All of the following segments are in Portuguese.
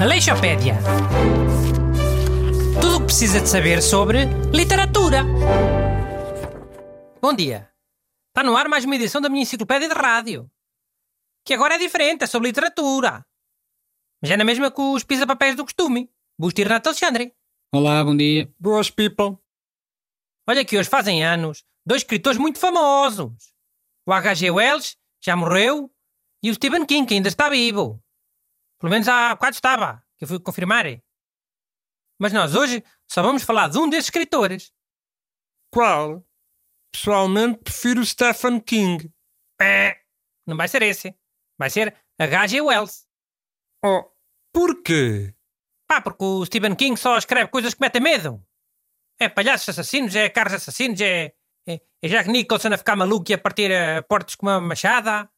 Aleixopédia. Tudo o que precisa de saber sobre literatura. Bom dia. Está no ar mais uma edição da minha enciclopédia de rádio. Que agora é diferente, é sobre literatura. Mas é na mesma com os pisa-papéis do costume. Busto e Renato Alexandre. Olá, bom dia. Boas, people. Olha que hoje fazem anos dois escritores muito famosos. O H.G. Wells, já morreu, e o Stephen King, que ainda está vivo. Pelo menos há bocado estava, que eu fui confirmar. Mas nós hoje só vamos falar de um desses escritores. Qual? Pessoalmente prefiro Stephen King. É, não vai ser esse. Vai ser H.G. Wells. Oh, porquê? Pá, porque o Stephen King só escreve coisas que metem medo. É palhaços assassinos, é carros assassinos, é, é, é Jack Nicholson a ficar maluco e a partir a portas com uma machada.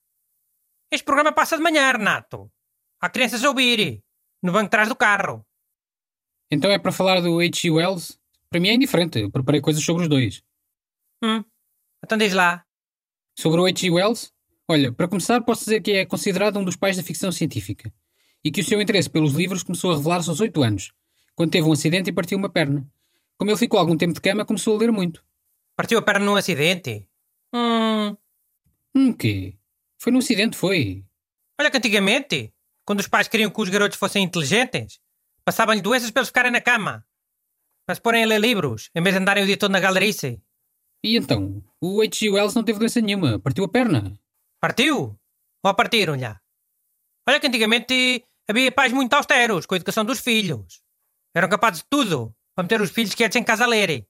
Este programa passa de manhã, Renato. Há crianças a ouvir. No banco de trás do carro. Então é para falar do H.G. Wells? Para mim é indiferente. Eu preparei coisas sobre os dois. Hum. Então diz lá. Sobre o H.G. Wells? Olha, para começar, posso dizer que é considerado um dos pais da ficção científica. E que o seu interesse pelos livros começou a revelar-se aos 8 anos, quando teve um acidente e partiu uma perna. Como ele ficou algum tempo de cama, começou a ler muito. Partiu a perna num acidente? Hum. Um quê? Foi num acidente, foi. Olha que antigamente, quando os pais queriam que os garotos fossem inteligentes, passavam-lhe doenças para eles ficarem na cama. Para se porem a ler livros, em vez de andarem o dia todo na galerice. E então? O H.G. Wells não teve doença nenhuma, partiu a perna. Partiu? Ou partiram-lhe? Olha que antigamente havia pais muito austeros com a educação dos filhos. Eram capazes de tudo para meter os filhos quietos em casa a lerem.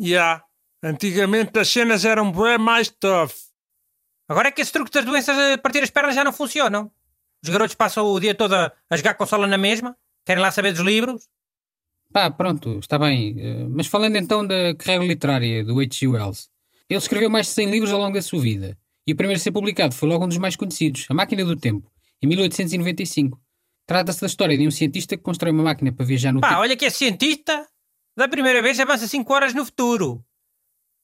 Já. Yeah. Antigamente as cenas eram bem mais tough. Agora é que esses truques das doenças a partir das pernas já não funcionam. Os garotos passam o dia todo a, a jogar consola na mesma, querem lá saber dos livros. Pá, pronto, está bem. Uh, mas falando então da carreira literária do H.G. Wells, ele escreveu mais de 100 livros ao longo da sua vida. E o primeiro a ser publicado foi logo um dos mais conhecidos, A Máquina do Tempo, em 1895. Trata-se da história de um cientista que constrói uma máquina para viajar no Pá, tempo. olha que é cientista. Da primeira vez avança 5 horas no futuro.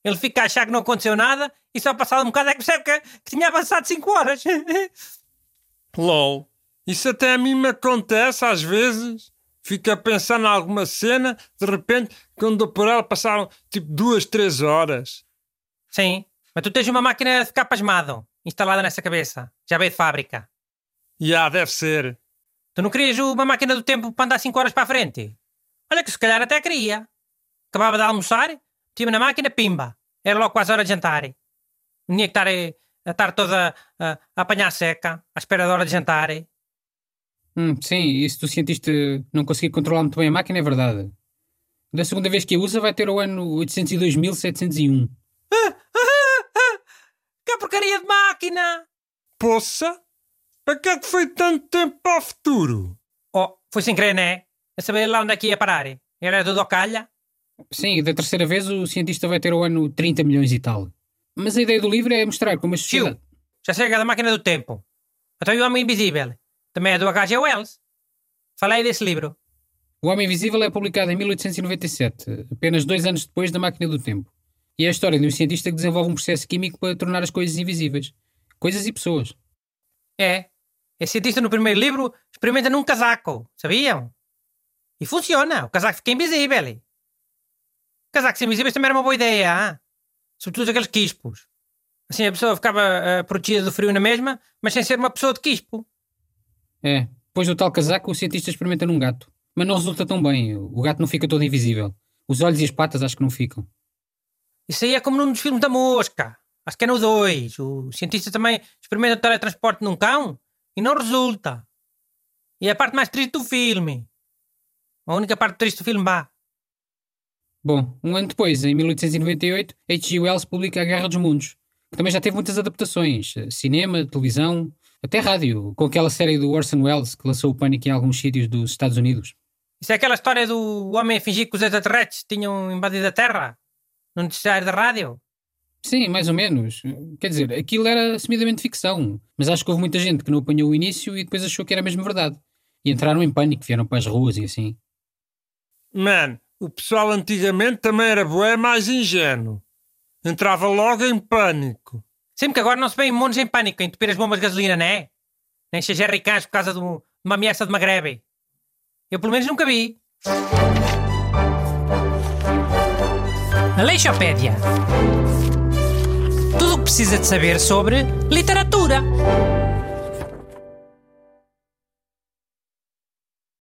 Ele fica a achar que não aconteceu nada e só passado um bocado é que percebe que, que tinha avançado 5 horas. LOL. Isso até a mim me acontece às vezes. Fico a pensar em alguma cena, de repente, quando por ela, passaram tipo duas, três horas. Sim, mas tu tens uma máquina de ficar pasmado, instalada nessa cabeça. Já veio de fábrica. Já, yeah, deve ser. Tu não querias uma máquina do tempo para andar 5 horas para a frente? Olha que se calhar até queria. Acabava de almoçar, tive na máquina, pimba. Era logo quase a hora de jantar. Não tinha que estar a, a estar toda a, a, apanhar seca, à espera da hora de jantar. Hum, sim, e se o cientista não conseguir controlar muito bem a máquina, é verdade. Da segunda vez que a usa, vai ter o ano 802.701. Ah, ah, ah, que porcaria de máquina! Poça! Para que é que foi tanto tempo para o futuro? Oh, foi sem querer, né? A saber lá onde é que ia parar. Era tudo ao calha? Sim, da terceira vez o cientista vai ter o ano 30 milhões e tal. Mas a ideia do livro é mostrar como a sociedade... Tio, já chega da máquina do tempo. Então o Homem Invisível também é do H.G. Wells. Falei desse livro. O Homem Invisível é publicado em 1897, apenas dois anos depois da Máquina do Tempo. E é a história de um cientista que desenvolve um processo químico para tornar as coisas invisíveis. Coisas e pessoas. É. Esse cientista no primeiro livro experimenta num casaco, sabiam? E funciona. O casaco fica invisível. Casacos invisíveis também era uma boa ideia, ah? sobretudo aqueles quispos. Assim a pessoa ficava uh, protegida do frio na mesma, mas sem ser uma pessoa de quispo. É, depois do tal casaco, o cientista experimenta num gato. Mas não resulta tão bem. O gato não fica todo invisível. Os olhos e as patas acho que não ficam. Isso aí é como num dos filmes da mosca. Acho que é no 2. O cientista também experimenta o teletransporte num cão e não resulta. E é a parte mais triste do filme. A única parte triste do filme, vá. Bom, um ano depois, em 1898, H.G. Wells publica A Guerra dos Mundos, que também já teve muitas adaptações. Cinema, televisão, até rádio, com aquela série do Orson Welles que lançou o pânico em alguns sítios dos Estados Unidos. Isso é aquela história do homem a fingir que os extraterrestres tinham invadido a Terra? No noticiário da rádio? Sim, mais ou menos. Quer dizer, aquilo era assumidamente ficção, mas acho que houve muita gente que não apanhou o início e depois achou que era mesmo verdade. E entraram em pânico, vieram para as ruas e assim. Man, o pessoal antigamente também era bué mais ingênuo. Entrava logo em pânico. Sempre que agora não se vêem montes em pânico em entupir as bombas de gasolina, não é? Nem se ricãs por causa de, de uma ameaça de Magrebe. Eu pelo menos nunca vi. Aleixopédia. Tudo o que precisa de saber sobre literatura.